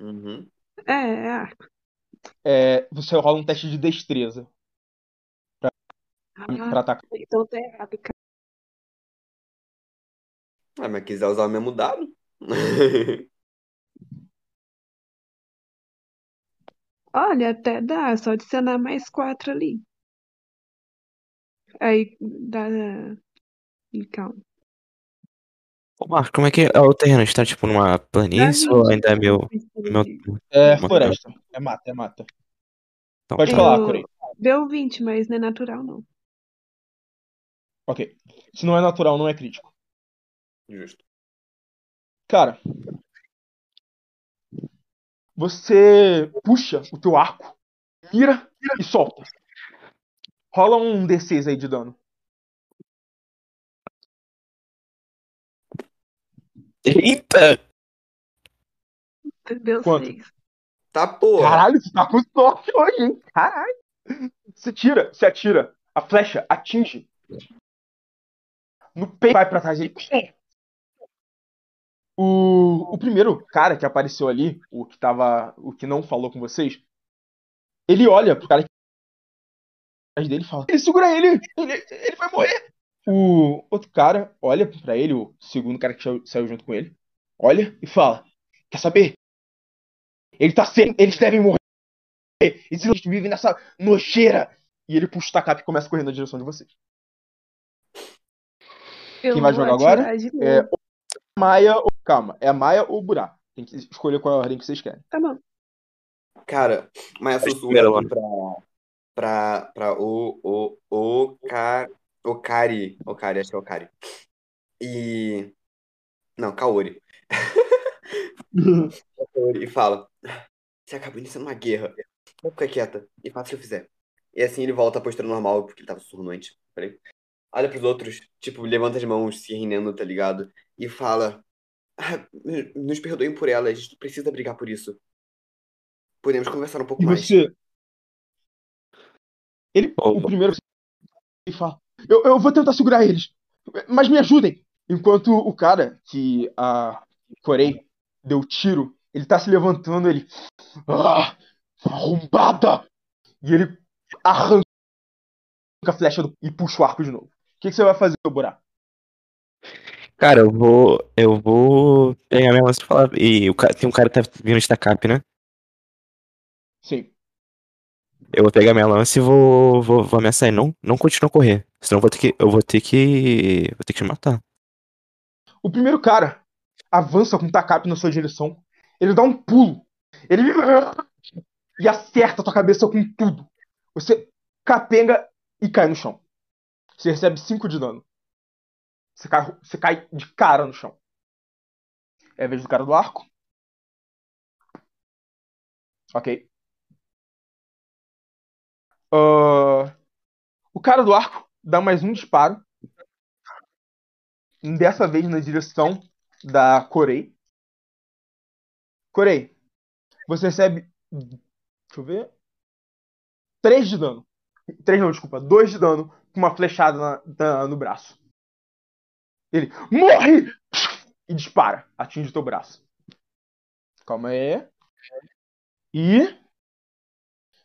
uhum. É, é arco. é? Você rola um teste de destreza pra Ah, atacar. então tá errado, cara. Ah, mas quiser usar o mesmo dado? Olha, até dá, só adicionar mais quatro ali. Aí dá. Calma. ô, Marcos, como é que é o terreno? Está tipo numa planície ou 20. ainda é meu, meu, É floresta. É mata, é mata. Então, Pode tá. falar, Eu- Corey. Deu 20, mas não é natural, não. Ok. Se não é natural, não é crítico. Justo. Cara, você puxa o teu arco, mira e solta. Rola um D6 aí de dano. Eita! Deu Quanto? 6. Tá porra. Caralho, você tá com sorte hoje, hein? Caralho. Você tira, você atira. A flecha atinge. No peito vai pra trás. Ele... O, o primeiro cara que apareceu ali, o que tava. O que não falou com vocês, ele olha pro cara que atrás dele e fala: Ele segura ele! Ele, ele vai morrer! O outro cara olha pra ele, o segundo cara que saiu, junto com ele, olha e fala: Quer saber? Ele tá sendo. Eles devem morrer! Eles vivem nessa nojeira! E ele puxa o tacape e começa a correr na direção de vocês. Eu Quem vai jogar agora? É Maia ou. Calma, é a Maia ou o Burá. Tem que escolher qual é a ordem que vocês querem. Tá bom. Cara, mas Faz sussurra pra, pra, pra o, o, o, Ka- Okari. Okari, acho que é Okari. E. Não, Kaori. E fala: Você acabou iniciando uma guerra. Vou ficar quieta e faça o que eu fizer. E assim ele volta à postura normal, porque ele tava sussurrando antes. Falei. Olha pros outros, tipo, levanta as mãos, se rendendo, tá ligado? E fala: "Ah, Nos perdoem por ela, a gente não precisa brigar por isso. Podemos conversar um pouco E mais. você. Ele, o primeiro, ele fala: eu, eu vou tentar segurar eles, mas me ajudem. Enquanto o cara que a Corei deu tiro, ele tá se levantando, ele. Ah, arrombada! E ele arranca a flecha do- e puxa o arco de novo. O que, que você vai fazer, Burá? Cara, eu vou. Eu vou pegar minha lança e falar. E o tem um cara que tá vindo de cap, né? Sim. Eu vou pegar minha lança e vou, vou, vou ameaçar ele. Não, não continua a correr. Senão eu vou ter que. Eu vou ter que. Vou ter que te matar. O primeiro cara avança com o Takap na sua direção. Ele dá um pulo. Ele. E acerta a tua cabeça com tudo. Você capenga e cai no chão. Você recebe 5 de dano. Você cai, você cai de cara no chão. É a vez do cara do arco. Ok. Uh, o cara do arco dá mais um disparo. Dessa vez na direção da Corei. Corei, você recebe. Deixa eu ver. 3 de dano. 3 não, desculpa. 2 de dano com uma flechada na- na- no braço. Ele morre! E dispara. Atinge o teu braço. Calma aí. E.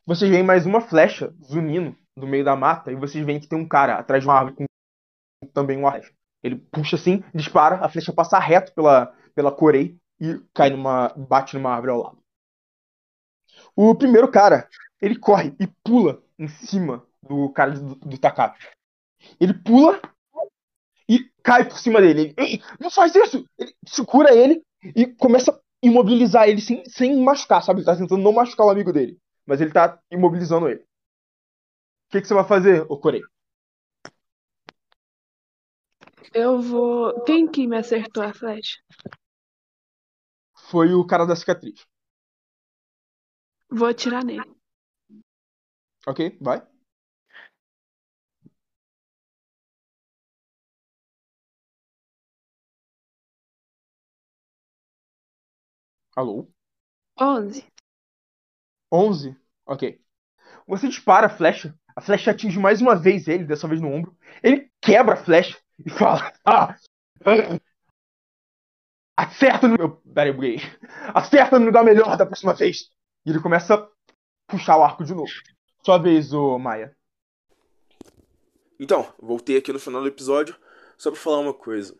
Vocês veem mais uma flecha zunindo no meio da mata. E vocês veem que tem um cara atrás de uma árvore com também uma flecha. Ele puxa assim, dispara, a flecha passa reto pela, pela Corei e cai numa. bate numa árvore ao lado. O primeiro cara, ele corre e pula em cima do cara do, do. Ele pula e cai por cima dele. Ele, não faz isso! Ele segura ele e começa a imobilizar ele sem, sem machucar, sabe? Ele tá tentando não machucar o amigo dele. Mas ele tá imobilizando ele. O que, que você vai fazer, ô Corei? Eu vou. Quem que me acertou a flecha? Foi o cara da cicatriz. Vou atirar nele. Ok? Vai. Alô? 11. 11? Ok. Você dispara a flecha. A flecha atinge mais uma vez ele, dessa vez no ombro. Ele quebra a flecha e fala: Ah! Acerta no. Peraí, buguei. Acerta no lugar melhor da próxima vez. E ele começa a puxar o arco de novo. Sua vez, ô Maia. Então, voltei aqui no final do episódio só pra falar uma coisa.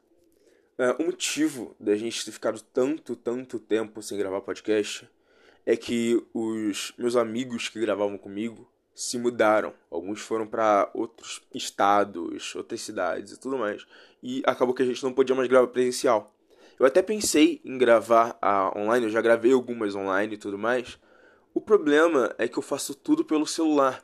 É, o motivo da gente ter ficado tanto, tanto tempo sem gravar podcast é que os meus amigos que gravavam comigo se mudaram. Alguns foram pra outros estados, outras cidades e tudo mais. E acabou que a gente não podia mais gravar presencial. Eu até pensei em gravar a online, eu já gravei algumas online e tudo mais. O problema é que eu faço tudo pelo celular.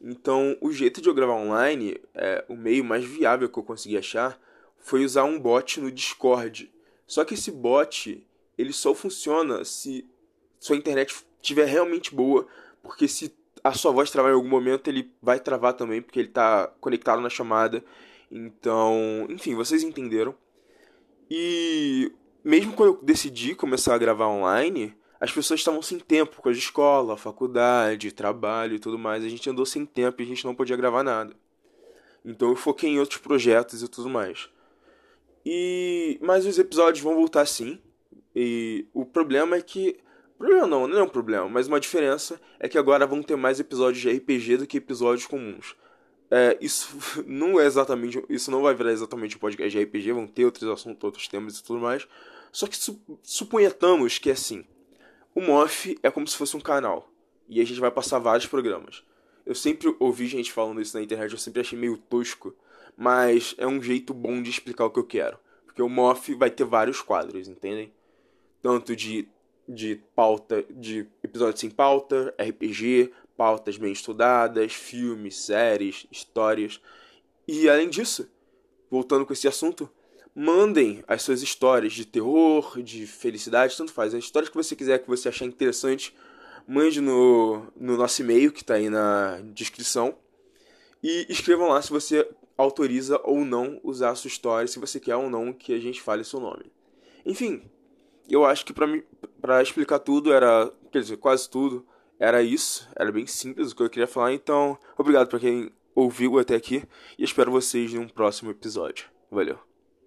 Então, o jeito de eu gravar online, é, o meio mais viável que eu consegui achar, foi usar um bot no Discord. Só que esse bot, ele só funciona se sua internet estiver realmente boa, porque se a sua voz travar em algum momento, ele vai travar também, porque ele está conectado na chamada. Então, enfim, vocês entenderam. E mesmo quando eu decidi começar a gravar online, as pessoas estavam sem tempo com a escola, faculdade, trabalho e tudo mais. A gente andou sem tempo e a gente não podia gravar nada. Então eu foquei em outros projetos e tudo mais. E mas os episódios vão voltar sim. E o problema é que problema não, não é um problema, mas uma diferença é que agora vão ter mais episódios de RPG do que episódios comuns. É, isso não é exatamente, isso não vai virar exatamente um podcast de RPG, vão ter outros assuntos, outros temas e tudo mais. Só que su suponhamos que é assim, o Moff é como se fosse um canal e a gente vai passar vários programas. Eu sempre ouvi gente falando isso na internet, eu sempre achei meio tosco, mas é um jeito bom de explicar o que eu quero. Porque o Moff vai ter vários quadros, entendem? Tanto de, de pauta, de episódios sem pauta, RPG, pautas bem estudadas, filmes, séries, histórias. E além disso, voltando com esse assunto, mandem as suas histórias de terror, de felicidade, tanto faz. As histórias que você quiser, que você achar interessante, mande no, no nosso e-mail que está aí na descrição. E escrevam lá se você autoriza ou não usar a sua história, se você quer ou não que a gente fale seu nome. Enfim, eu acho que para explicar tudo era, quer dizer, quase tudo, era isso. Era bem simples o que eu queria falar. Então, obrigado para quem ouviu até aqui e espero vocês em um próximo episódio. Valeu.